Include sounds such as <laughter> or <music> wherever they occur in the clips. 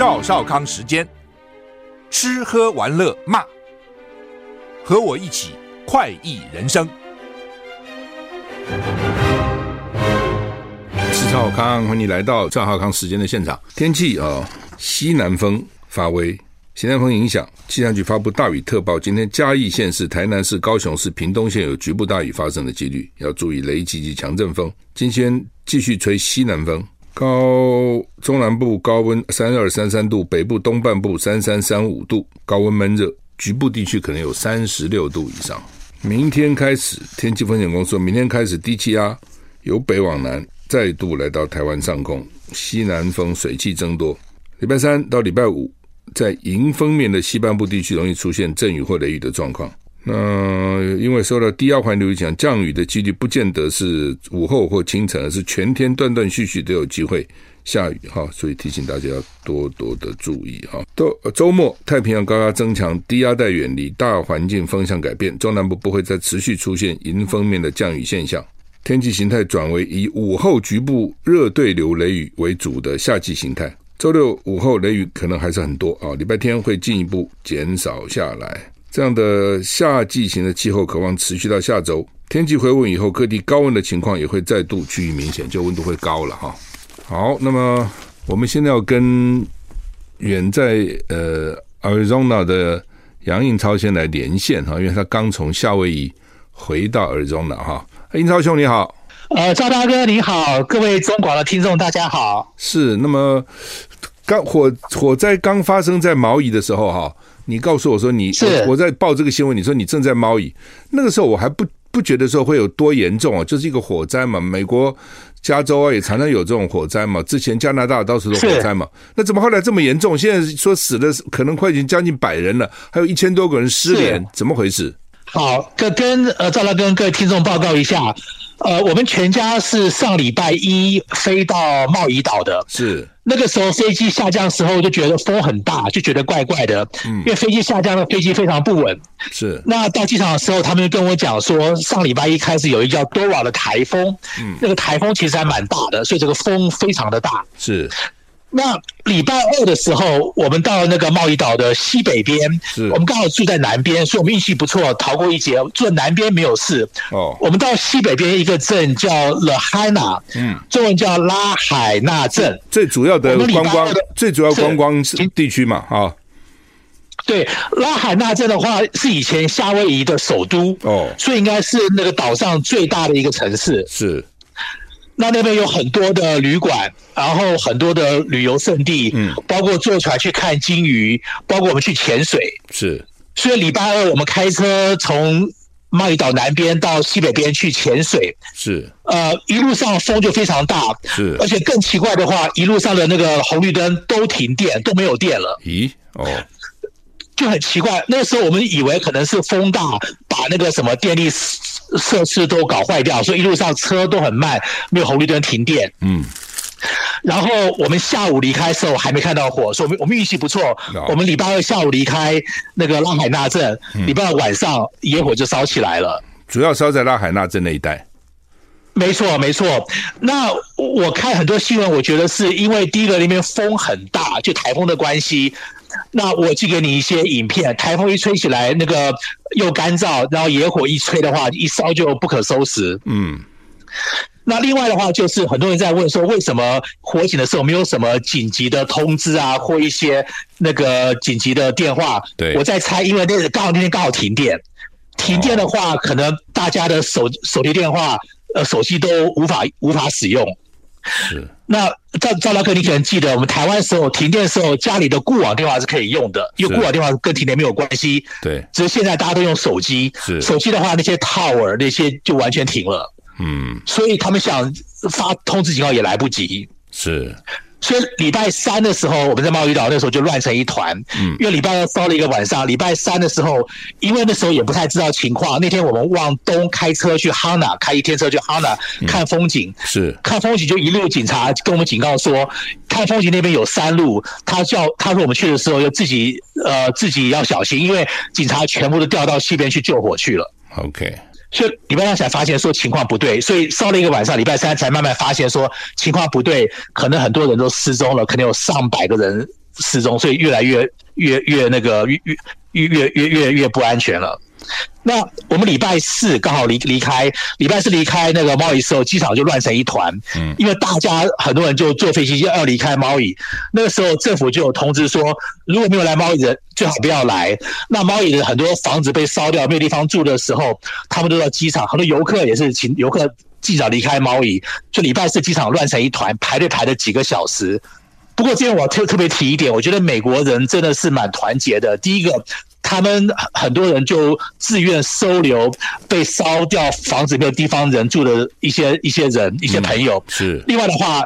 赵少康时间，吃喝玩乐骂，和我一起快意人生。是赵少康，欢迎你来到赵少康时间的现场。天气啊、哦，西南风发威，西南风影响，气象局发布大雨特报。今天嘉义县市、台南市、高雄市、屏东县有局部大雨发生的几率，要注意雷击及强阵风。今天继续吹西南风。高中南部高温三二三三度，北部东半部三三三五度，高温闷热，局部地区可能有三十六度以上。明天开始，天气风险公司说，明天开始低气压由北往南再度来到台湾上空，西南风水气增多。礼拜三到礼拜五，在迎风面的西半部地区容易出现阵雨或雷雨的状况。那因为受到低压环流影响，降雨的几率不见得是午后或清晨，而是全天断断续续都有机会下雨哈，所以提醒大家要多多的注意哈。都周末太平洋高压增强，低压带远离，大环境风向改变，中南部不会再持续出现迎风面的降雨现象，天气形态转为以午后局部热对流雷雨为主的夏季形态。周六午后雷雨可能还是很多啊，礼拜天会进一步减少下来。这样的夏季型的气候渴望持续到下周，天气回温以后，各地高温的情况也会再度趋于明显，就温度会高了哈。好，那么我们现在要跟远在呃 Arizona 的杨应超先来连线哈，因为他刚从夏威夷回到 Arizona 哈。应超兄你好，呃，赵大哥你好，各位中广的听众大家好。是，那么刚火火灾刚发生在毛伊的时候哈。你告诉我说你我我在报这个新闻，你说你正在猫椅，那个时候我还不不觉得说会有多严重啊，就是一个火灾嘛。美国加州啊也常常有这种火灾嘛，之前加拿大到处都火灾嘛，那怎么后来这么严重？现在说死的可能快已经将近百人了，还有一千多个人失联，怎么回事？好，跟跟呃，再来跟各位听众报告一下，呃，我们全家是上礼拜一飞到贸易岛的，是。那个时候飞机下降的时候，就觉得风很大，就觉得怪怪的。嗯，因为飞机下降的飞机非常不稳。是。那到机场的时候，他们就跟我讲说，上礼拜一开始有一个叫 Dora 的台风。嗯。那个台风其实还蛮大的，所以这个风非常的大。是。那礼拜二的时候，我们到那个贸易岛的西北边，是。我们刚好住在南边，所以我们运气不错，逃过一劫。住在南边没有事。哦，我们到西北边一个镇叫 Lahaina，嗯，中文叫拉海纳镇，最主要的观光，最主要观光地区嘛，啊，对，拉海纳镇的话是以前夏威夷的首都，哦，所以应该是那个岛上最大的一个城市，是。那那边有很多的旅馆，然后很多的旅游胜地，嗯，包括坐船去看鲸鱼，包括我们去潜水，是。所以礼拜二我们开车从茂宜岛南边到西北边去潜水，是。呃，一路上风就非常大，是。而且更奇怪的话，一路上的那个红绿灯都停电，都没有电了。咦？哦。就很奇怪，那个时候我们以为可能是风大，把那个什么电力设施都搞坏掉，所以一路上车都很慢，没有红绿灯停电。嗯，然后我们下午离开的时候还没看到火，所以我们我们运气不错。我们礼拜二下午离开那个拉海纳镇，礼拜二晚上野火就烧起来了。主要烧在拉海纳镇那一带。没错，没错。那我看很多新闻，我觉得是因为第一个那边风很大，就台风的关系。那我寄给你一些影片，台风一吹起来，那个又干燥，然后野火一吹的话，一烧就不可收拾。嗯，那另外的话，就是很多人在问说，为什么火警的时候没有什么紧急的通知啊，或一些那个紧急的电话？对，我在猜，因为那刚好那天刚好停电，停电的话，可能大家的手手提电话、呃手机都无法无法使用。是。那赵赵大哥，你可能记得，我们台湾时候停电的时候，家里的固网电话是可以用的，因为固网电话跟停电没有关系。对。只是现在大家都用手机，是。手机的话，那些 tower 那些就完全停了。嗯。所以他们想发通知警告也来不及。是。所以礼拜三的时候，我们在贸易岛那时候就乱成一团。嗯，因为礼拜二烧了一个晚上，礼拜三的时候，因为那时候也不太知道情况。那天我们往东开车去哈纳，开一天车去哈纳看风景。嗯、是看风景，就一路警察跟我们警告说，看风景那边有山路。他叫他说我们去的时候要自己呃自己要小心，因为警察全部都调到西边去救火去了。OK。所以礼拜二才发现说情况不对，所以烧了一个晚上，礼拜三才慢慢发现说情况不对，可能很多人都失踪了，可能有上百个人失踪，所以越来越越越那个越越越越越越越不安全了。那我们礼拜四刚好离离开，礼拜四离开那个猫椅时候，机场就乱成一团。嗯，因为大家很多人就坐飞机要要离开猫椅，那个时候政府就有通知说，如果没有来猫椅的，最好不要来。那猫椅的很多房子被烧掉，没有地方住的时候，他们都到机场，很多游客也是请游客尽早离开猫椅。就礼拜四机场乱成一团，排队排了几个小时。不过今天我特特别提一点，我觉得美国人真的是蛮团结的。第一个。他们很多人就自愿收留被烧掉房子没有地方人住的一些一些人一些朋友。嗯、是。另外的话，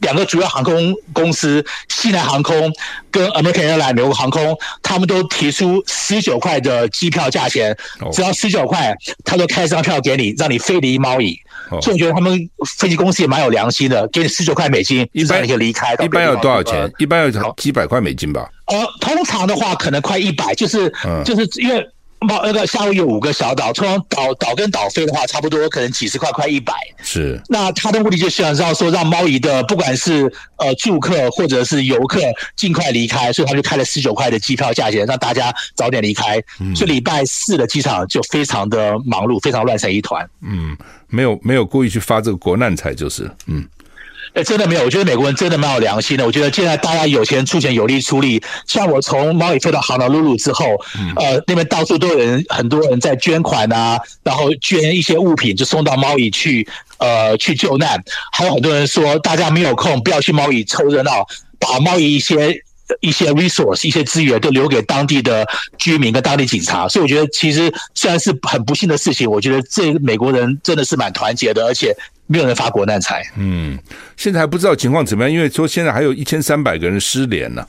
两个主要航空公司西南航空跟 American Airlines 美国航空，他们都提出十九块的机票价钱，只要十九块，他就开一张票给你，让你飞离猫椅。所以我觉得他们飞机公司也蛮有良心的，给你十九块美金，一般你可以离开。一般要多少钱？一般要几百块美金吧。呃，通常的话可能快一百，就是、嗯、就是因为那个夏威夷有五个小岛，通常岛岛跟岛飞的话，差不多可能几十块，快一百。是。那他的目的就是想知道说，让猫姨的不管是呃住客或者是游客尽快离开，所以他就开了十九块的机票价钱，让大家早点离开。嗯。所以礼拜四的机场就非常的忙碌，非常乱成一团。嗯，没有没有故意去发这个国难财，就是嗯。哎，真的没有，我觉得美国人真的蛮有良心的。我觉得现在大家有钱出钱，有力出力。像我从猫椅飞到哈纳鲁鲁之后，呃，那边到处都有人，很多人在捐款啊，然后捐一些物品，就送到猫里去，呃，去救难。还有很多人说，大家没有空，不要去猫里凑热闹，把猫里一些一些 resource、一些资源都留给当地的居民跟当地警察。所以我觉得，其实虽然是很不幸的事情，我觉得这美国人真的是蛮团结的，而且。没有人发国难财。嗯，现在还不知道情况怎么样，因为说现在还有一千三百个人失联呢、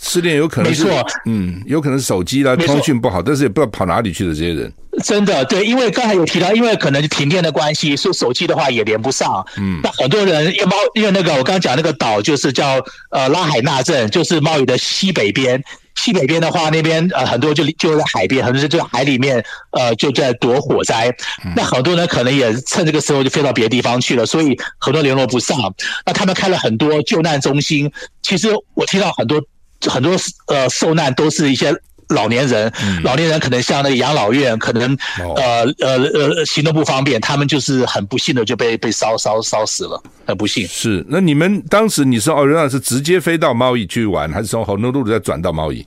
失恋有可能是，嗯，有可能是手机啦，通讯不好，但是也不知道跑哪里去的这些人。真的，对，因为刚才有提到，因为可能停电的关系，所以手机的话也连不上。嗯，那很多人因为猫，因为那个我刚刚讲那个岛就是叫呃拉海纳镇，就是贸易的西北边。西北边的话，那边呃很多就就在海边，很多是就在海里面，呃就在躲火灾。那很多人可能也趁这个时候就飞到别的地方去了，所以很多联络不上。那他们开了很多救难中心，其实我听到很多很多呃受难都是一些老年人，老年人可能像那个养老院，可能呃呃呃行动不方便，他们就是很不幸的就被被烧烧烧死了，很不幸。是，那你们当时你是奥瑞纳是直接飞到猫椅去玩，还是从红奴鲁再转到猫椅？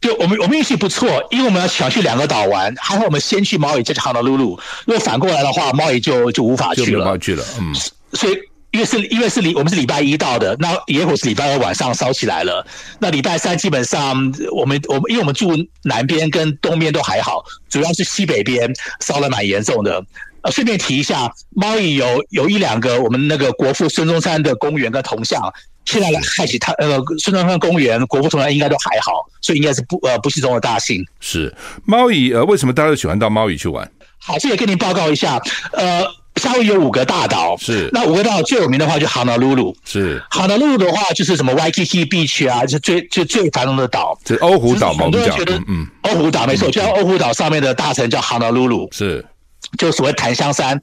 就我们我们运气不错，因为我们要想去两个岛玩，还好我们先去猫椅，再去哈纳鲁鲁。如果反过来的话，猫椅就就无法去了。就无法去了，嗯。所以因为是因为是礼我们是礼拜一到的，那野火是礼拜二晚上烧起来了。那礼拜三基本上我们我们因为我们住南边跟东边都还好，主要是西北边烧得蛮严重的。呃，顺便提一下，猫屿有有一两个我们那个国父孙中山的公园跟铜像。现在来开启他呃孙中山公园、国父铜像应该都还好，所以应该是不呃不幸中的大幸。是猫屿呃，为什么大家都喜欢到猫屿去玩？好，这也跟您报告一下。呃，夏威夷有五个大岛，是那五个大岛最有名的话就 Honolulu，，是 Honolulu 的话就是什么 Waikiki Beach 啊，就最就最繁荣的岛。是欧胡岛嘛？很多人觉得嗯，欧胡岛没错，就像欧胡岛上面的大城叫 Honolulu，，是就所谓檀香山。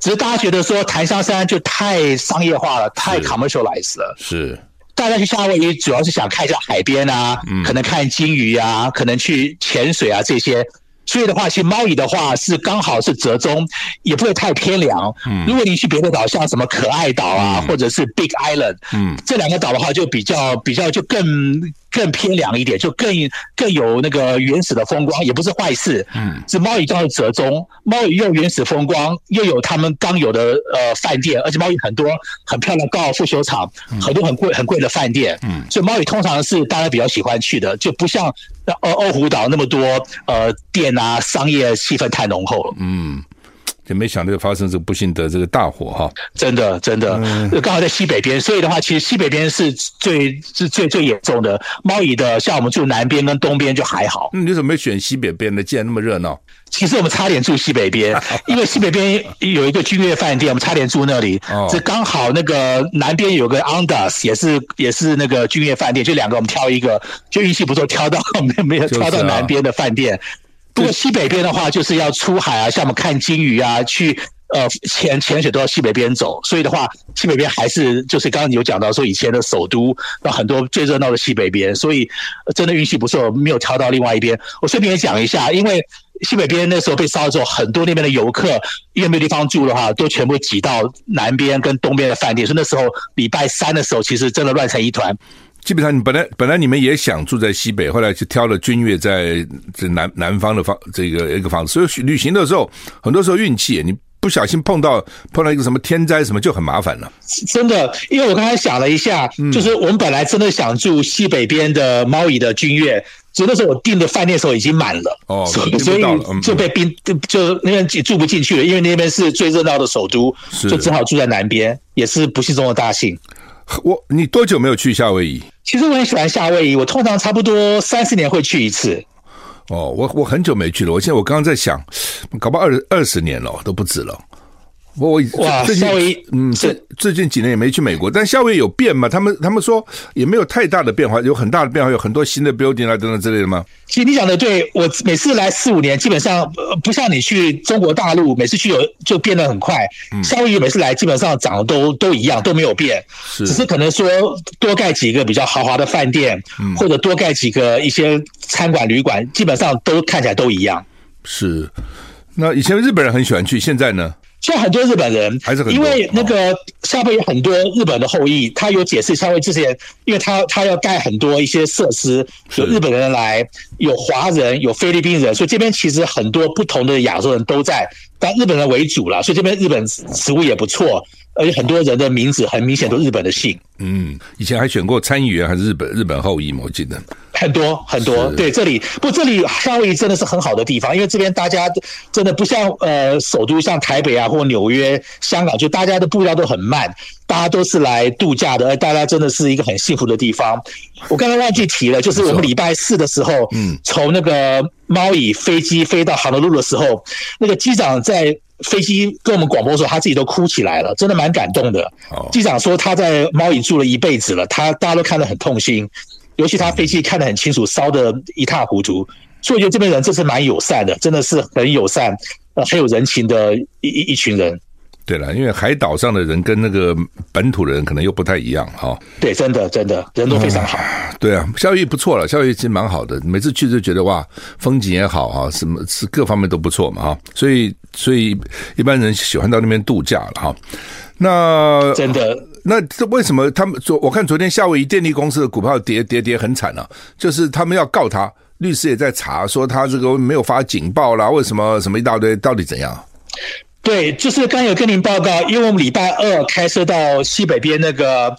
只是大家觉得说檀香山就太商业化了，太 commercialized 了，是。大家去夏威夷主要是想看一下海边啊，嗯、可能看鲸鱼啊，可能去潜水啊这些。所以的话，其实猫椅的话是刚好是折中，也不会太偏凉。嗯，如果你去别的岛，像什么可爱岛啊，嗯、或者是 Big Island，嗯，这两个岛的话就比较比较就更更偏凉一点，就更更有那个原始的风光，也不是坏事。嗯，是猫屿刚好折中，猫屿又原始风光，又有他们刚有的呃饭店，而且猫屿很多很漂亮高尔夫球场，很多很贵很贵的饭店。嗯，所以猫屿通常是大家比较喜欢去的，就不像呃鸥鵠岛那么多呃店啊，商业气氛太浓厚了。嗯。就没想到发生这个不幸的这个大火哈，真的真的，刚好在西北边，所以的话，其实西北边是最是最最严重的。猫屿的，像我们住南边跟东边就还好。嗯，你怎么没选西北边呢？既然那么热闹。其实我们差点住西北边，<laughs> 因为西北边有一个君悦饭店，我们差点住那里。哦，这刚好那个南边有个 Andas，也是也是那个君悦饭店，就两个我们挑一个，就运气不错，挑到没没有挑到南边的饭店。不过西北边的话，就是要出海啊，像我们看金鱼啊，去呃潜潜水都要西北边走。所以的话，西北边还是就是刚刚你有讲到说以前的首都，那很多最热闹的西北边。所以真的运气不错，没有挑到另外一边。我顺便也讲一下，因为西北边那时候被烧了之后，很多那边的游客因为没有地方住的话，都全部挤到南边跟东边的饭店。所以那时候礼拜三的时候，其实真的乱成一团。基本上，你本来本来你们也想住在西北，后来就挑了君悦在这南南方的房这个一个房子。所以旅行的时候，很多时候运气，你不小心碰到碰到一个什么天灾什么，就很麻烦了。真的，因为我刚才想了一下，就是我们本来真的想住西北边的猫屿的君悦，所以那时候我订的饭店的时候已经满了，哦，所以就被冰就就那边住不进去了，因为那边是最热闹的首都，就只好住在南边，也是不幸中的大幸。我你多久没有去夏威夷？其实我很喜欢夏威夷，我通常差不多三四年会去一次。哦，我我很久没去了，我现在我刚刚在想，搞不好二二十年了都不止了。我我哇，夏威夷，嗯，最最近几年也没去美国，但夏威夷有变吗？他们他们说也没有太大的变化，有很大的变化，有很多新的 building 啊等等之类的吗？其实你讲的对，我每次来四五年，基本上不像你去中国大陆，每次去有就变得很快。夏威夷每次来基本上长得都都一样，都没有变，只是可能说多盖几个比较豪华的饭店，或者多盖几个一些餐馆旅馆，基本上都看起来都一样。是，那以前日本人很喜欢去，现在呢？像很多日本人，还是很，因为那个下边有很多日本的后裔，他有解释夏威夷之前，因为他他要盖很多一些设施，有日本人来，有华人，有菲律宾人，所以这边其实很多不同的亚洲人都在，但日本人为主了，所以这边日本食物也不错。而且很多人的名字很明显都日本的姓。嗯，以前还选过参议员还是日本日本后裔吗？我记得很多很多。对，这里不，这里夏威夷真的是很好的地方，因为这边大家真的不像呃首都像台北啊或纽约、香港，就大家的步调都很慢，大家都是来度假的，而大家真的是一个很幸福的地方。我刚刚忘记提了，就是我们礼拜四的时候，嗯，从那个猫屿飞机飞到哈诺鲁的时候，那个机长在。飞机跟我们广播说，他自己都哭起来了，真的蛮感动的。机长说他在猫屿住了一辈子了，他大家都看得很痛心，尤其他飞机看得很清楚，烧得一塌糊涂。所以我觉得这边人真是蛮友善的，真的是很友善，呃，很有人情的一一一群人。对了，因为海岛上的人跟那个本土人可能又不太一样哈。对，真的真的人都非常好。嗯、对啊，夏威夷不错了，夏威夷其实蛮好的，每次去就觉得哇，风景也好哈，什么是各方面都不错嘛哈。所以所以一般人喜欢到那边度假了哈。那真的，那这为什么他们昨我看昨天夏威夷电力公司的股票跌跌跌很惨了，啊，就是他们要告他，律师也在查，说他这个没有发警报啦，为什么什么一大堆，到底怎样？对，就是刚有跟您报告，因为我们礼拜二开车到西北边那个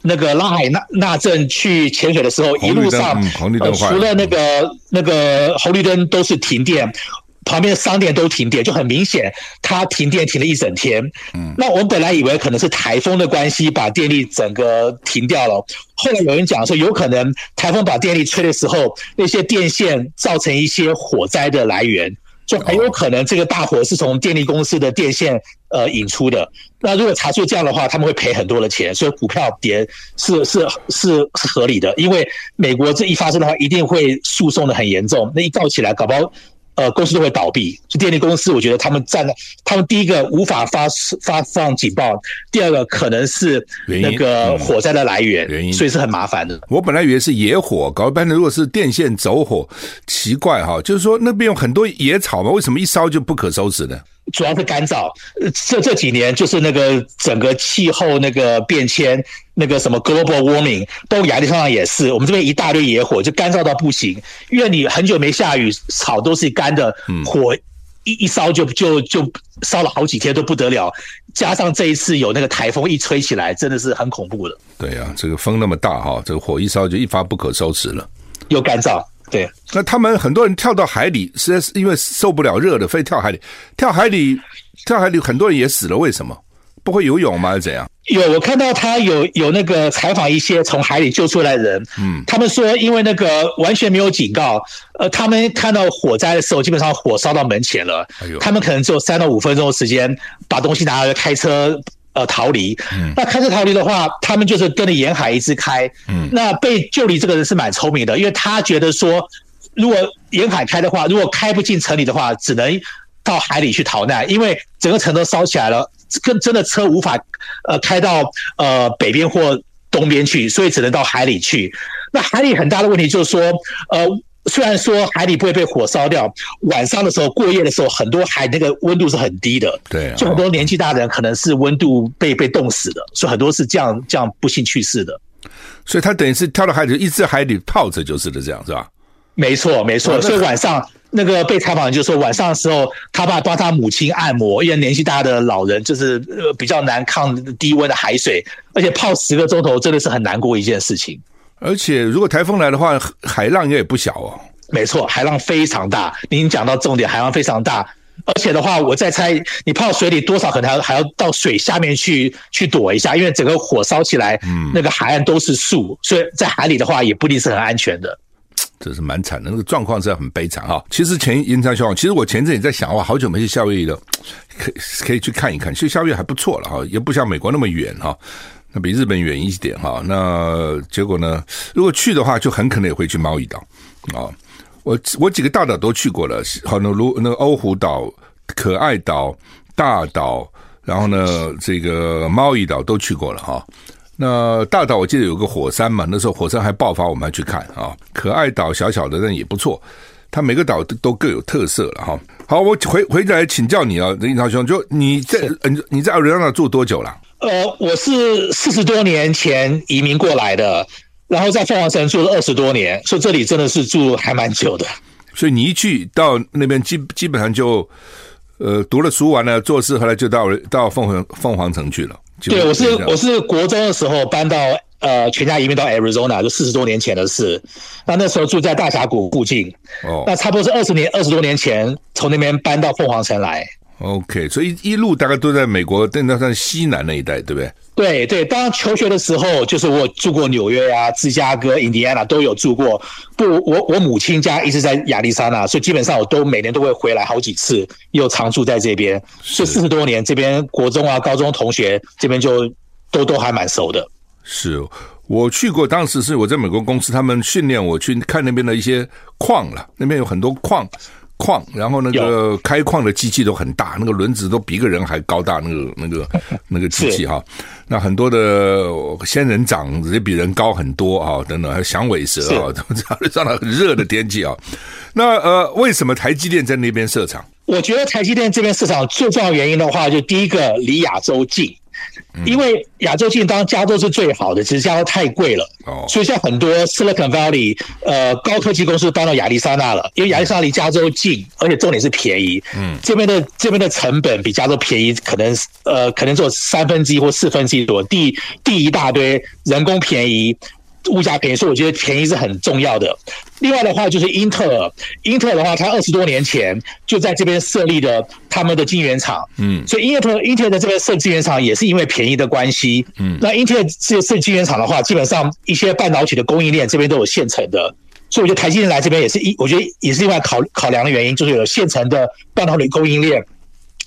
那个拉海纳纳镇去潜水的时候，一路上、嗯红绿灯呃、除了那个那个红绿灯都是停电，旁边的商店都停电，就很明显，它停电停了一整天。嗯，那我们本来以为可能是台风的关系把电力整个停掉了，后来有人讲说有可能台风把电力吹的时候，那些电线造成一些火灾的来源。就很有可能这个大火是从电力公司的电线呃引出的。那如果查出这样的话，他们会赔很多的钱，所以股票跌是是是是合理的。因为美国这一发生的话，一定会诉讼的很严重。那一告起来，搞不好。呃，公司都会倒闭。就电力公司，我觉得他们站在，他们第一个无法发发放警报，第二个可能是那个火灾的来源，原因，所以是很麻烦的。我本来以为是野火，搞一半的如果是电线走火，奇怪哈，就是说那边有很多野草嘛，为什么一烧就不可收拾呢？主要是干燥。这这几年就是那个整个气候那个变迁，那个什么 global warming，包括亚利桑那也是，我们这边一大堆野火，就干燥到不行。因为你很久没下雨，草都是干的，火一一烧就就就烧了好几天都不得了。加上这一次有那个台风一吹起来，真的是很恐怖的。对呀、啊，这个风那么大哈，这个火一烧就一发不可收拾了。又干燥。对，那他们很多人跳到海里，实在是因为受不了热的，非跳海里。跳海里，跳海里，很多人也死了。为什么？不会游泳吗？还是怎样？有，我看到他有有那个采访一些从海里救出来的人，嗯，他们说因为那个完全没有警告，呃，他们看到火灾的时候，基本上火烧到门前了，他们可能只有三到五分钟的时间把东西拿来开车。呃，逃离。嗯，那开车逃离的话，他们就是跟着沿海一直开。嗯，那被救离这个人是蛮聪明的，因为他觉得说，如果沿海开的话，如果开不进城里的话，只能到海里去逃难，因为整个城都烧起来了，跟真的车无法呃开到呃北边或东边去，所以只能到海里去。那海里很大的问题就是说，呃。虽然说海里不会被火烧掉，晚上的时候过夜的时候，很多海那个温度是很低的，对，就很多年纪大的人可能是温度被被冻死的，所以很多是这样这样不幸去世的。所以他等于是跳到海里，一直在海里泡着，就是的，这样是吧？没错，没错。所以晚上那个被采访的就说，晚上的时候他爸帮他母亲按摩，因为年纪大的老人就是呃比较难抗低温的海水，而且泡十个钟头真的是很难过一件事情。而且，如果台风来的话，海浪应该也不小哦。没错，海浪非常大。您讲到重点，海浪非常大。而且的话，我再猜，你泡水里多少可能还要还要到水下面去去躲一下，因为整个火烧起来，嗯，那个海岸都是树，所以在海里的话也不一定是很安全的。这是蛮惨的，那个状况是很悲惨哈。其实前延长消防，其实我前阵也在想，哇，好久没去夏威夷了，可以可以去看一看。其实夏威夷还不错了哈，也不像美国那么远哈。那比日本远一点哈，那结果呢？如果去的话，就很可能也会去猫屿岛啊。我我几个大岛都去过了，好，那如那个欧胡岛、可爱岛、大岛，然后呢，这个猫屿岛都去过了哈。那大岛我记得有个火山嘛，那时候火山还爆发，我们还去看啊。可爱岛小小的，但也不错。它每个岛都都各有特色了哈。好，我回回来请教你啊，林英超兄，就你在嗯你在亚利桑那住多久了？呃，我是四十多年前移民过来的，然后在凤凰城住了二十多年，所以这里真的是住还蛮久的。所以你一去到那边基基本上就，呃，读了书完了做事，后来就到到凤凰凤凰城去了。对，我是我是国中的时候搬到呃全家移民到 Arizona，就四十多年前的事。那那时候住在大峡谷附近，哦，那差不多是二十年二十多年前从那边搬到凤凰城来。OK，所以一路大概都在美国，但那算西南那一带，对不对？对对，当求学的时候，就是我住过纽约呀、啊、芝加哥、印第安纳都有住过。不，我我母亲家一直在亚利桑那，所以基本上我都每年都会回来好几次，又常住在这边。是四十多年，这边国中啊、高中同学这边就都都还蛮熟的。是我去过，当时是我在美国公司，他们训练我去看那边的一些矿了，那边有很多矿。矿，然后那个开矿的机器都很大，那个轮子都比一个人还高大，那个那个那个机器哈，那很多的仙人掌也比人高很多啊，等等，还有响尾蛇啊，都这样上了很热的天气啊。那呃，为什么台积电在那边设厂？我觉得台积电这边市场最重要原因的话，就第一个离亚洲近。因为亚洲近，当然加州是最好的，只是加州太贵了，所以像很多 Silicon Valley 呃高科技公司搬到亚利桑那了，因为亚利桑那离加州近，而且重点是便宜。嗯，这边的这边的成本比加州便宜，可能呃可能只有三分之一或四分之一多，地地一大堆，人工便宜。物价便宜，所以我觉得便宜是很重要的。另外的话，就是英特尔，英特尔的话，它二十多年前就在这边设立了他们的晶圆厂。嗯，所以英特尔，英特尔在这边设晶圆厂也是因为便宜的关系。嗯，那英特尔这设晶圆厂的话，基本上一些半导体的供应链这边都有现成的，所以我觉得台积电来这边也是一，我觉得也是另外考考量的原因，就是有现成的半导体供应链。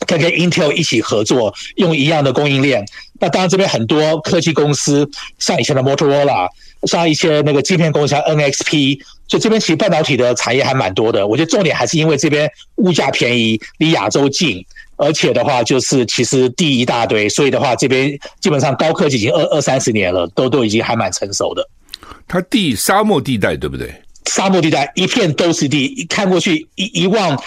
可以跟 Intel 一起合作，用一样的供应链。那当然，这边很多科技公司，像以前的 Motorola，像一些那个芯片公司，像 NXP，所以这边其实半导体的产业还蛮多的。我觉得重点还是因为这边物价便宜，离亚洲近，而且的话就是其实地一大堆，所以的话这边基本上高科技已经二二三十年了，都都已经还蛮成熟的。它地沙漠地带对不对？沙漠地带一片都是地，看过去一一望。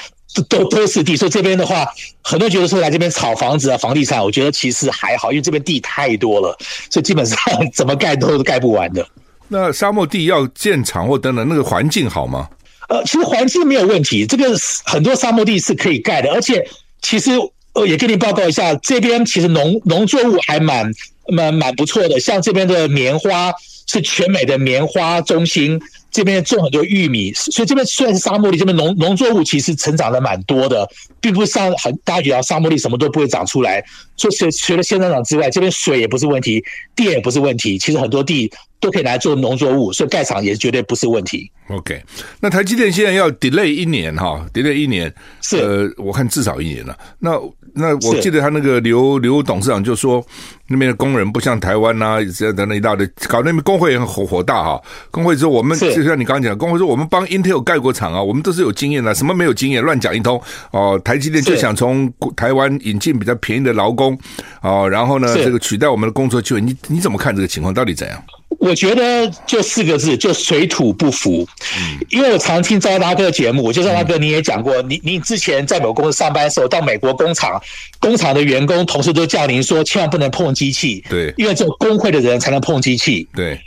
都都是地，所以这边的话，很多人觉得说来这边炒房子啊、房地产，我觉得其实还好，因为这边地太多了，所以基本上 <laughs> 怎么盖都盖不完的。那沙漠地要建厂或等等，那个环境好吗？呃，其实环境没有问题，这个很多沙漠地是可以盖的，而且其实呃也跟你报告一下，这边其实农农作物还蛮蛮蛮不错的，像这边的棉花是全美的棉花中心。这边种很多玉米，所以这边虽然是沙漠地，这边农农作物其实成长的蛮多的，并不是像很大家觉得沙漠地什么都不会长出来。除除除了仙人掌之外，这边水也不是问题，电也不是问题，其实很多地都可以来做农作物，所以盖厂也绝对不是问题。OK，那台积电现在要 delay 一年哈，delay 一年，是呃，我看至少一年了。那那我记得他那个刘刘董事长就说，那边的工人不像台湾呐、啊，这等等一大堆，搞那边工会也很火火大哈。工会说我们就像你刚刚讲的，工会说我们帮 Intel 盖过厂啊，我们都是有经验的，什么没有经验乱讲一通哦。台积电就想从台湾引进比较便宜的劳工哦，然后呢，这个取代我们的工作机会，你你怎么看这个情况？到底怎样？我觉得就四个字，就水土不服。因为我常听赵大哥的节目，我就赵大哥你也讲过，你你之前在某公司上班的时候，到美国工厂，工厂的员工同事都叫您说，千万不能碰机器，对，因为只有工会的人才能碰机器，对。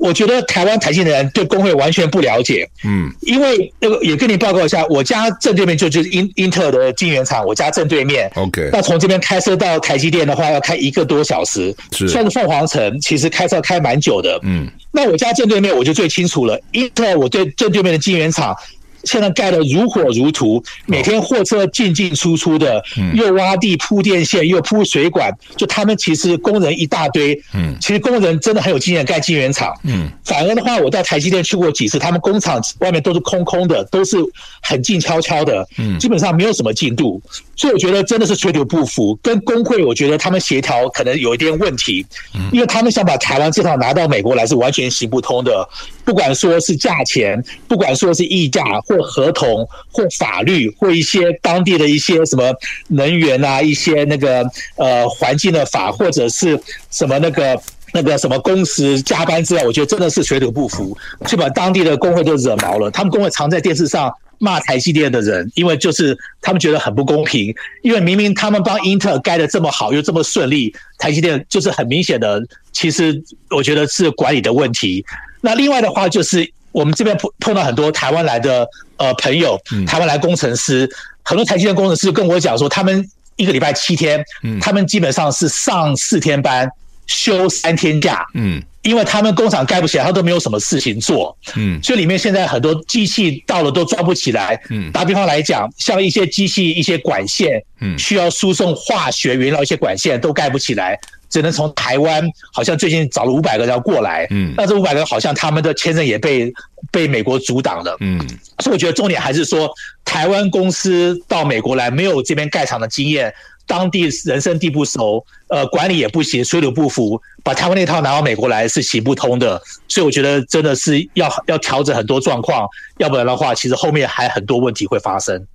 我觉得台湾台积的人对工会完全不了解，嗯，因为那个也跟你报告一下，我家正对面就就是英英特尔的晶圆厂，我家正对面，OK，那从这边开车到台积电的话，要开一个多小时，是，算是凤凰城，其实开车开蛮久的，嗯，那我家正对面我就最清楚了，英特尔我对正对面的晶圆厂。现在盖得如火如荼，每天货车进进出出的，又挖地铺电线，又铺水管，就他们其实工人一大堆。嗯，其实工人真的很有经验，盖晶圆厂。嗯，反而的话，我到台积电去过几次，他们工厂外面都是空空的，都是很静悄悄的。嗯，基本上没有什么进度，所以我觉得真的是水土不服。跟工会，我觉得他们协调可能有一点问题，因为他们想把台湾这套拿到美国来是完全行不通的。不管说是价钱，不管说是议价，或合同，或法律，或一些当地的一些什么能源啊，一些那个呃环境的法，或者是什么那个那个什么工时加班之类，我觉得真的是水土不服，就把当地的工会都惹毛了。他们工会常在电视上骂台积电的人，因为就是他们觉得很不公平，因为明明他们帮英特尔盖得这么好，又这么顺利，台积电就是很明显的，其实我觉得是管理的问题。那另外的话，就是我们这边碰碰到很多台湾来的呃朋友，台湾来工程师，很多台积电工程师跟我讲说，他们一个礼拜七天，他们基本上是上四天班，休三天假，嗯，因为他们工厂盖不起来，他都没有什么事情做，嗯，所以里面现在很多机器到了都装不起来，嗯，打比方来讲，像一些机器一些管线，嗯，需要输送化学原料一些管线都盖不起来。只能从台湾，好像最近找了五百个人要过来，嗯，那这五百个好像他们的签证也被被美国阻挡了，嗯，所以我觉得重点还是说，台湾公司到美国来没有这边盖厂的经验，当地人生地不熟，呃，管理也不行，水土不服，把台湾那套拿到美国来是行不通的，所以我觉得真的是要要调整很多状况，要不然的话，其实后面还很多问题会发生。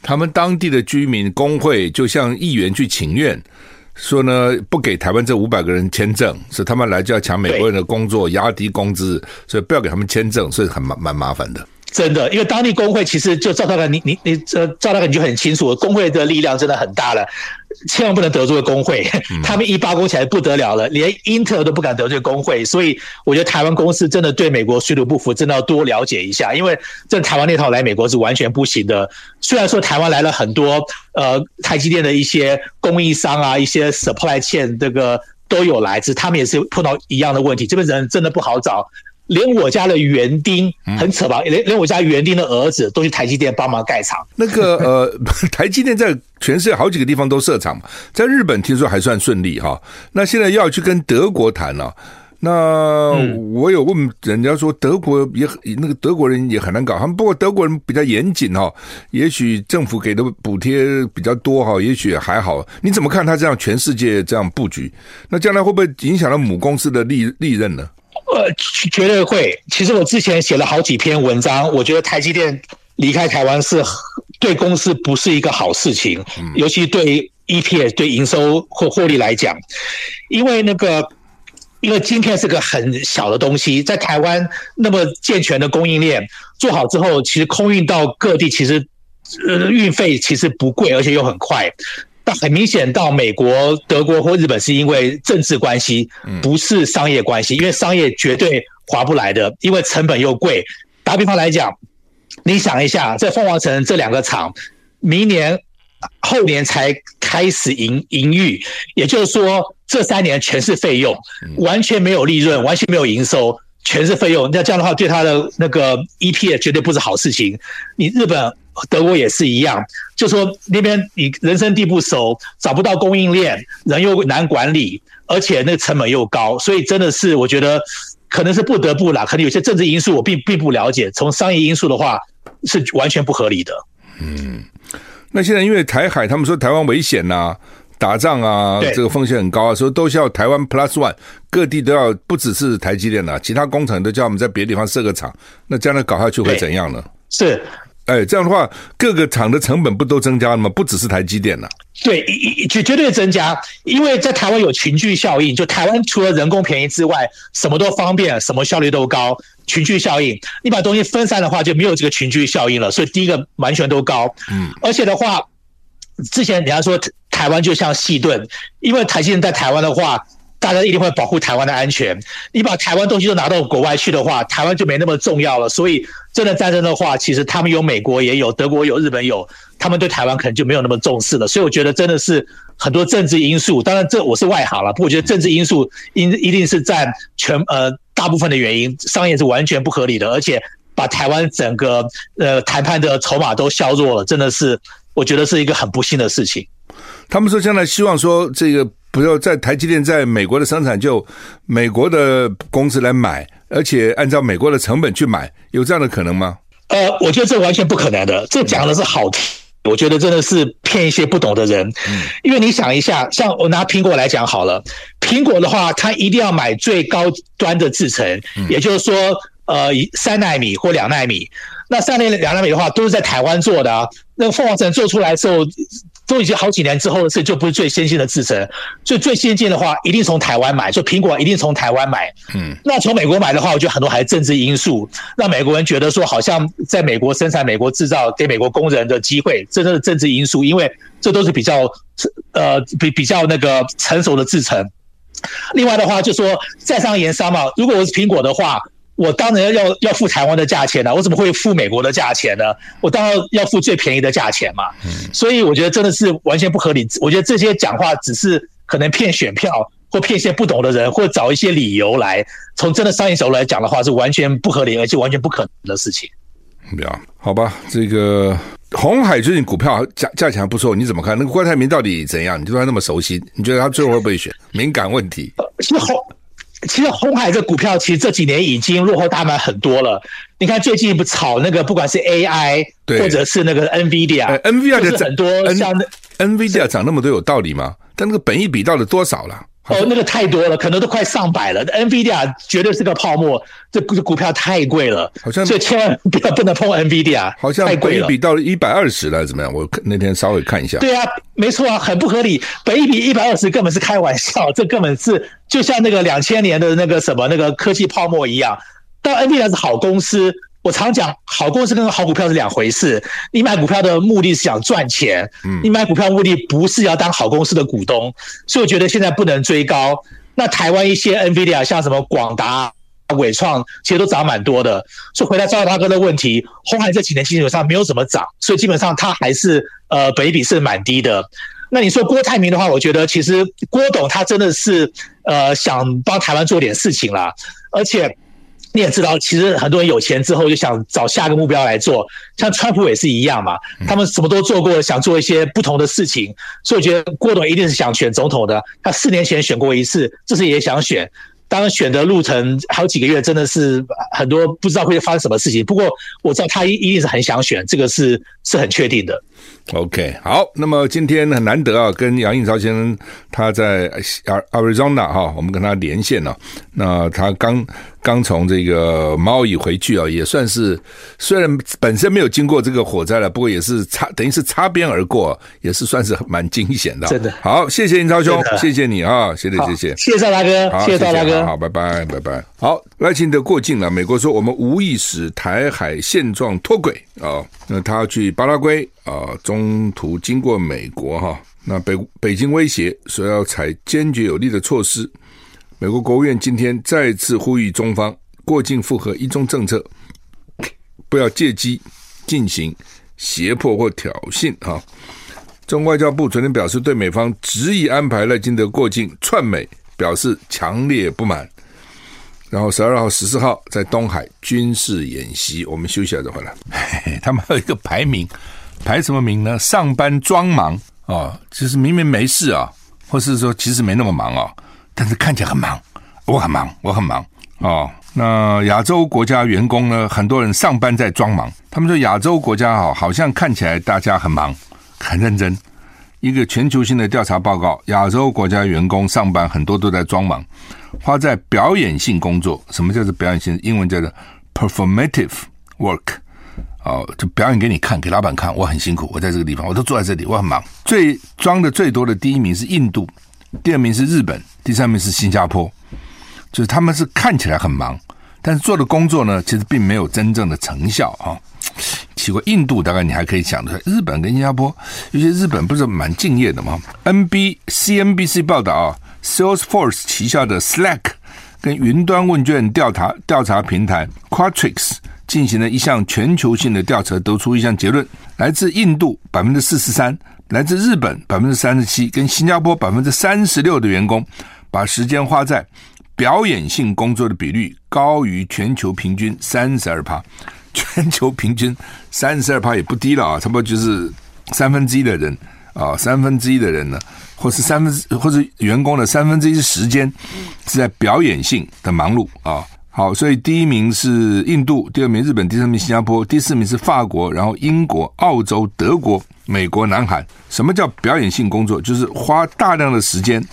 他们当地的居民工会就向议员去请愿。说呢，不给台湾这五百个人签证，是他们来就要抢美国人的工作，压低工资，所以不要给他们签证，所以很蛮蛮麻烦的。真的，因为当地工会其实就赵大哥，你你你这赵大哥你就很清楚，工会的力量真的很大了，千万不能得罪工会，他们一罢工起来不得了了，连英特尔都不敢得罪工会，所以我觉得台湾公司真的对美国水土不服，真的要多了解一下，因为这台湾那套来美国是完全不行的。虽然说台湾来了很多呃台积电的一些供应商啊，一些 supply chain 这个都有来自，他们也是碰到一样的问题，这边人真的不好找。连我家的园丁很扯吧？连连我家园丁的儿子都去台积电帮忙盖厂。那个呃，<laughs> 台积电在全世界好几个地方都设厂嘛，在日本听说还算顺利哈。那现在要去跟德国谈了，那我有问人家说，德国也那个德国人也很难搞。他们不过德国人比较严谨哈，也许政府给的补贴比较多哈，也许还好。你怎么看他这样全世界这样布局？那将来会不会影响到母公司的利利润呢？呃，绝对会。其实我之前写了好几篇文章，我觉得台积电离开台湾是对公司不是一个好事情，尤其对 EPS 对营收或获利来讲，因为那个，因为晶片是个很小的东西，在台湾那么健全的供应链做好之后，其实空运到各地其实呃运费其实不贵，而且又很快。但很明显，到美国、德国或日本是因为政治关系，不是商业关系，因为商业绝对划不来的，因为成本又贵。打比方来讲，你想一下，在凤凰城这两个厂，明年、后年才开始营营运，也就是说，这三年全是费用，完全没有利润，完全没有营收，全是费用。那这样的话，对他的那个 EPS 绝对不是好事情。你日本。德国也是一样，就说那边你人生地不熟，找不到供应链，人又难管理，而且那个成本又高，所以真的是我觉得可能是不得不啦。可能有些政治因素我并并不了解，从商业因素的话是完全不合理的。嗯，那现在因为台海，他们说台湾危险呐、啊，打仗啊，这个风险很高啊，所以都需要台湾 Plus One，各地都要不只是台积电了、啊，其他工厂都叫我们在别的地方设个厂，那将来搞下去会怎样呢？是。哎，这样的话，各个厂的成本不都增加了吗？不只是台积电呐、啊。对，绝绝对增加，因为在台湾有群聚效应。就台湾除了人工便宜之外，什么都方便，什么效率都高。群聚效应，你把东西分散的话，就没有这个群聚效应了。所以第一个完全都高。嗯，而且的话，之前人家说台湾就像细盾，因为台积电在台湾的话。大家一定会保护台湾的安全。你把台湾东西都拿到国外去的话，台湾就没那么重要了。所以，真的战争的话，其实他们有美国也有，德国有，日本有，他们对台湾可能就没有那么重视了。所以，我觉得真的是很多政治因素。当然，这我是外行了，不过我觉得政治因素应一定是占全呃大部分的原因。商业是完全不合理的，而且把台湾整个呃谈判的筹码都削弱了，真的是我觉得是一个很不幸的事情。他们说将来希望说这个。不要在台积电在美国的生产，就美国的公司来买，而且按照美国的成本去买，有这样的可能吗？呃，我觉得这完全不可能的。这讲的是好听，我觉得真的是骗一些不懂的人。嗯，因为你想一下，像我拿苹果来讲好了，苹果的话，它一定要买最高端的制程，也就是说，呃，三纳米或两纳米。那三奈米、两纳米的话，都是在台湾做的啊。那个凤凰城做出来的时候。都已经好几年之后的事，就不是最先进的制程，所以最先进的话，一定从台湾买，就苹果一定从台湾买。嗯，那从美国买的话，我觉得很多还是政治因素，让美国人觉得说，好像在美国生产、美国制造，给美国工人的机会，这都是政治因素，因为这都是比较呃 <laughs> 比比较那个成熟的制程。另外的话，就说在商言商嘛，如果我是苹果的话。我当然要要付台湾的价钱了，我怎么会付美国的价钱呢？我当然要付最便宜的价钱嘛。所以我觉得真的是完全不合理。我觉得这些讲话只是可能骗选票，或骗一些不懂的人，或找一些理由来。从真的商业角度来讲的话，是完全不合理，而且完全不可能的事情。对啊，好吧，这个红海最近股票价价钱还不错，你怎么看？那个郭台铭到底怎样？你对他那么熟悉，你觉得他最后会不会选？敏感问题。是好。其实红海这股票，其实这几年已经落后大盘很多了。你看最近不炒那个，不管是 AI，或者是那个 NVIDIA，NVIDIA 的很多像 NVIDIA 涨那么多有道理吗？但那个本益比到底多少了？哦，那个太多了，可能都快上百了。NVIDIA 绝对是个泡沫，这股股票太贵了，好像所以千万不要不能碰 NVIDIA，好像本益比到了一百二十了，怎么样？我那天稍微看一下。对啊，没错啊，很不合理。本一比一百二十根本是开玩笑，这根本是就像那个两千年的那个什么那个科技泡沫一样。但 NVIDIA 是好公司。我常讲，好公司跟好股票是两回事。你买股票的目的是想赚钱，你买股票目的不是要当好公司的股东，所以我觉得现在不能追高。那台湾一些 NVIDIA 像什么广达、伟创，其实都涨蛮多的。所以回答赵大哥的问题，鸿海这几年基本上没有怎么涨，所以基本上它还是呃本益比是蛮低的。那你说郭台铭的话，我觉得其实郭董他真的是呃想帮台湾做点事情啦，而且。你也知道，其实很多人有钱之后就想找下个目标来做，像川普也是一样嘛，他们什么都做过，想做一些不同的事情，所以我觉得郭董一定是想选总统的。他四年前选过一次，这次也想选。当然选的路程好几个月，真的是很多不知道会发生什么事情。不过我知道他一一定是很想选，这个是是很确定的。OK，好，那么今天很难得啊，跟杨应超先生他在 Arizona 哈，我们跟他连线了，啊。那他刚刚从这个毛伊回去啊，也算是虽然本身没有经过这个火灾了，不过也是擦等于是擦边而过，也是算是蛮惊险的。真的，好，谢谢应超兄，谢谢你啊，谢谢谢谢，谢谢赵大哥，谢谢赵大哥，好，拜拜，拜拜，好。赖清德过境了，美国说我们无意使台海现状脱轨啊。那他去巴拉圭啊，中途经过美国哈。那北北京威胁说要采坚决有力的措施。美国国务院今天再次呼吁中方过境符合一中政策，不要借机进行胁迫或挑衅哈。中外交部昨天表示，对美方执意安排赖清德过境窜美表示强烈不满。然后十二号、十四号在东海军事演习，我们休息一下再回来。嘿嘿，他们还有一个排名，排什么名呢？上班装忙啊、哦，其实明明没事啊，或是说其实没那么忙啊，但是看起来很忙。我很忙，我很忙哦。那亚洲国家员工呢？很多人上班在装忙。他们说亚洲国家哈，好像看起来大家很忙，很认真。一个全球性的调查报告，亚洲国家员工上班很多都在装忙。花在表演性工作，什么叫做表演性？英文叫做 performative work，哦，就表演给你看，给老板看，我很辛苦，我在这个地方，我都坐在这里，我很忙。最装的最多的第一名是印度，第二名是日本，第三名是新加坡。就是他们是看起来很忙，但是做的工作呢，其实并没有真正的成效啊。奇怪，印度大概你还可以想得出来，日本跟新加坡，有些日本不是蛮敬业的吗？NB CNBC 报道啊。Salesforce 旗下的 Slack 跟云端问卷调查调查平台 Quatrics 进行了一项全球性的调查，得出一项结论：来自印度百分之四十三，来自日本百分之三十七，跟新加坡百分之三十六的员工，把时间花在表演性工作的比率高于全球平均三十二趴。<laughs> 全球平均三十二趴也不低了啊，差不多就是三分之一的人啊，三分之一的人呢。或是三分之，或是员工的三分之一时间是在表演性的忙碌啊。好，所以第一名是印度，第二名日本，第三名新加坡，第四名是法国，然后英国、澳洲、德国、美国、南韩。什么叫表演性工作？就是花大量的时间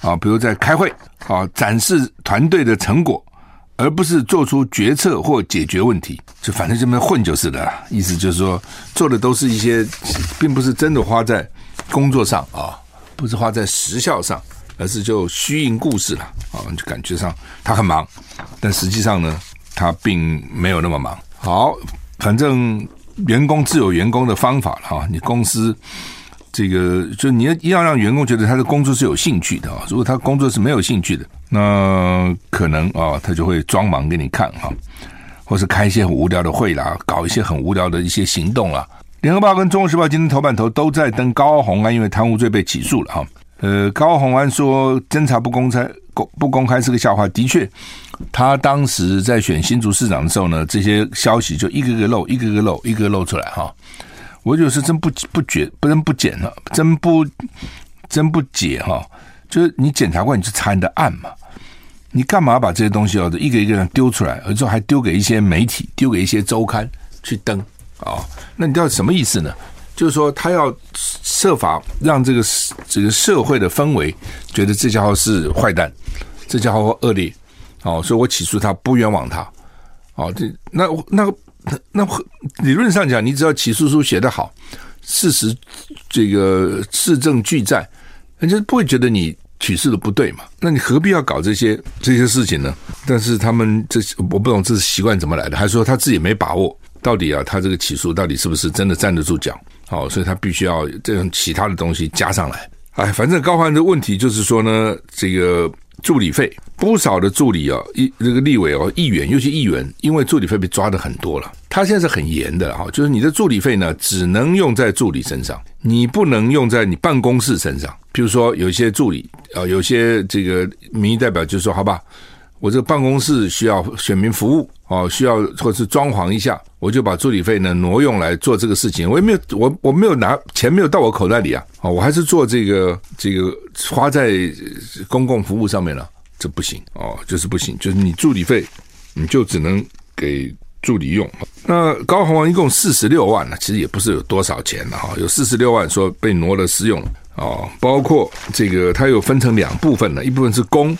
啊，比如在开会啊，展示团队的成果，而不是做出决策或解决问题。就反正这么混就是了。意思就是说，做的都是一些，并不是真的花在工作上啊。不是花在时效上，而是就虚应故事了啊！就感觉上他很忙，但实际上呢，他并没有那么忙。好，反正员工自有员工的方法了哈。你公司这个，就你要要让员工觉得他的工作是有兴趣的啊。如果他工作是没有兴趣的，那可能啊，他就会装忙给你看哈，或是开一些很无聊的会啦，搞一些很无聊的一些行动啦。联合报跟中国时报今天头版头都在登高虹安，因为贪污罪被起诉了哈。呃，高虹安说侦查不公开，公不公开是个笑话。的确，他当时在选新竹市长的时候呢，这些消息就一个个漏，一个个漏，一个个漏出来哈。我就是真不不觉，不能不检了，真不真不解哈。就是你检察官，你去查你的案嘛？你干嘛把这些东西哦，一个一个人丢出来，而之后还丢给一些媒体，丢给一些周刊去登？哦，那你知道什么意思呢？就是说，他要设法让这个这个社会的氛围觉得这家伙是坏蛋，这家伙恶劣，哦，所以我起诉他，不冤枉他。哦，这那那个那那理论上讲，你只要起诉书写得好，事实这个事证俱在，人家不会觉得你起诉的不对嘛？那你何必要搞这些这些事情呢？但是他们这我不懂这是习惯怎么来的，还是说他自己没把握？到底啊，他这个起诉到底是不是真的站得住脚？好，所以他必须要这种其他的东西加上来。哎，反正高欢的问题就是说呢，这个助理费不少的助理哦，一这个立委哦，议员尤其议员，因为助理费被抓的很多了。他现在是很严的哈，就是你的助理费呢，只能用在助理身上，你不能用在你办公室身上。比如说，有些助理啊，有些这个民意代表就说，好吧。我这个办公室需要选民服务哦，需要或是装潢一下，我就把助理费呢挪用来做这个事情。我也没有，我我没有拿钱，没有到我口袋里啊，哦，我还是做这个这个花在公共服务上面了，这不行哦，就是不行，就是你助理费你就只能给助理用。那高虹安一共四十六万呢，其实也不是有多少钱了哈，有四十六万说被挪了私用哦，包括这个它又分成两部分呢，一部分是公。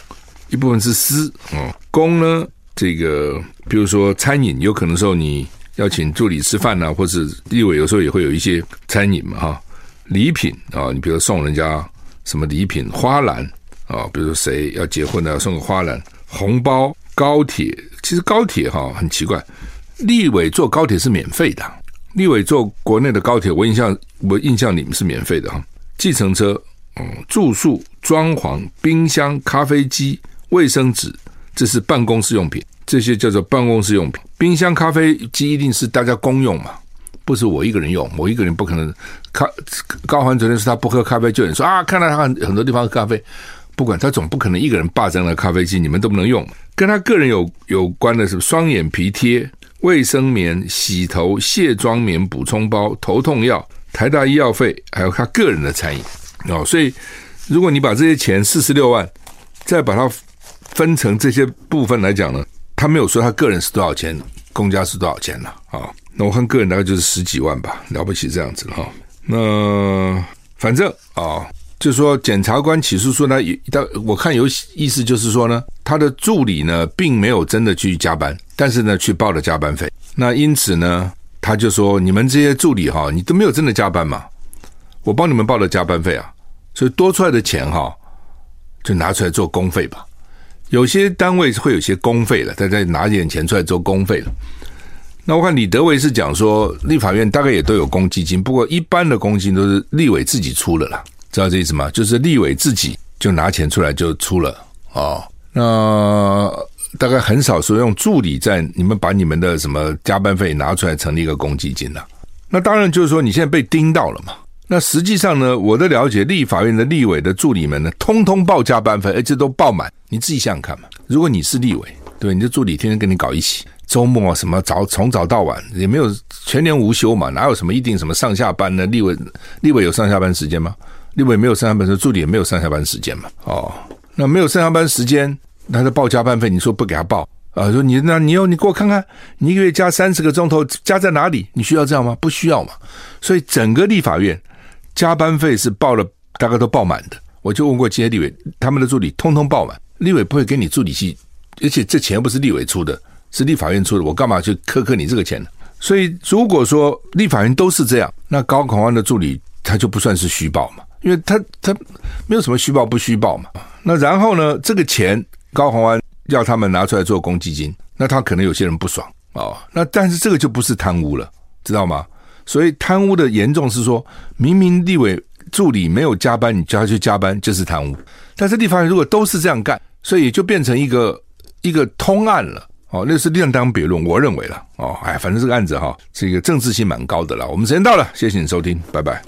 一部分是私哦，公呢，这个比如说餐饮，有可能时候你要请助理吃饭呐、啊，或是立委有时候也会有一些餐饮嘛哈。礼品啊，你比如送人家什么礼品，花篮啊，比如说谁要结婚的要送个花篮，红包高铁，其实高铁哈很奇怪，立委坐高铁是免费的，立委坐国内的高铁，我印象我印象里面是免费的哈。计程车、嗯，住宿、装潢、冰箱、咖啡机、卫生纸，这是办公室用品，这些叫做办公室用品。冰箱、咖啡机一定是大家公用嘛，不是我一个人用，我一个人不可能。咖高环昨天说他不喝咖啡，就有人说啊，看到他很很多地方喝咖啡。不管他总不可能一个人霸占了咖啡机，你们都不能用。跟他个人有有关的是双眼皮贴、卫生棉、洗头、卸妆棉、补充包、头痛药、台大医药费，还有他个人的餐饮哦。所以，如果你把这些钱四十六万，再把它分成这些部分来讲呢，他没有说他个人是多少钱，公家是多少钱了啊？那我看个人大概就是十几万吧，了不起这样子哈。那反正啊。就说，检察官起诉书呢，他我看有意思，就是说呢，他的助理呢，并没有真的去加班，但是呢，去报了加班费。那因此呢，他就说，你们这些助理哈，你都没有真的加班嘛，我帮你们报了加班费啊，所以多出来的钱哈，就拿出来做公费吧。有些单位会有些公费了，大家拿点钱出来做公费了。那我看李德维是讲说，立法院大概也都有公积金，不过一般的公积金都是立委自己出了啦。知道这意思吗？就是立委自己就拿钱出来就出了哦。那大概很少说用助理在你们把你们的什么加班费拿出来成立一个公积金了。那当然就是说你现在被盯到了嘛。那实际上呢，我的了解，立法院的立委的助理们呢，通通报加班费，而且都报满。你自己想想看嘛。如果你是立委，对，你的助理天天跟你搞一起，周末什么早从早到晚也没有全年无休嘛，哪有什么一定什么上下班呢？立委立委有上下班时间吗？立委没有上下班时，助理也没有上下班时间嘛？哦，那没有上下班时间，他在报加班费，你说不给他报啊？说你那你要你给我看看，你一个月加三十个钟头，加在哪里？你需要这样吗？不需要嘛。所以整个立法院加班费是报了，大概都报满的。我就问过这些立委，他们的助理通通报满，立委不会给你助理去，而且这钱不是立委出的，是立法院出的，我干嘛去苛刻你这个钱呢？所以如果说立法院都是这样，那高虹安的助理他就不算是虚报嘛。因为他他没有什么虚报不虚报嘛，那然后呢，这个钱高虹安要他们拿出来做公积金，那他可能有些人不爽哦。那但是这个就不是贪污了，知道吗？所以贪污的严重是说，明明立委助理没有加班，你叫他去加班就是贪污。但是地方如果都是这样干，所以就变成一个一个通案了哦，那是另当别论。我认为了哦，哎，反正这个案子哈，这个政治性蛮高的了。我们时间到了，谢谢你收听，拜拜。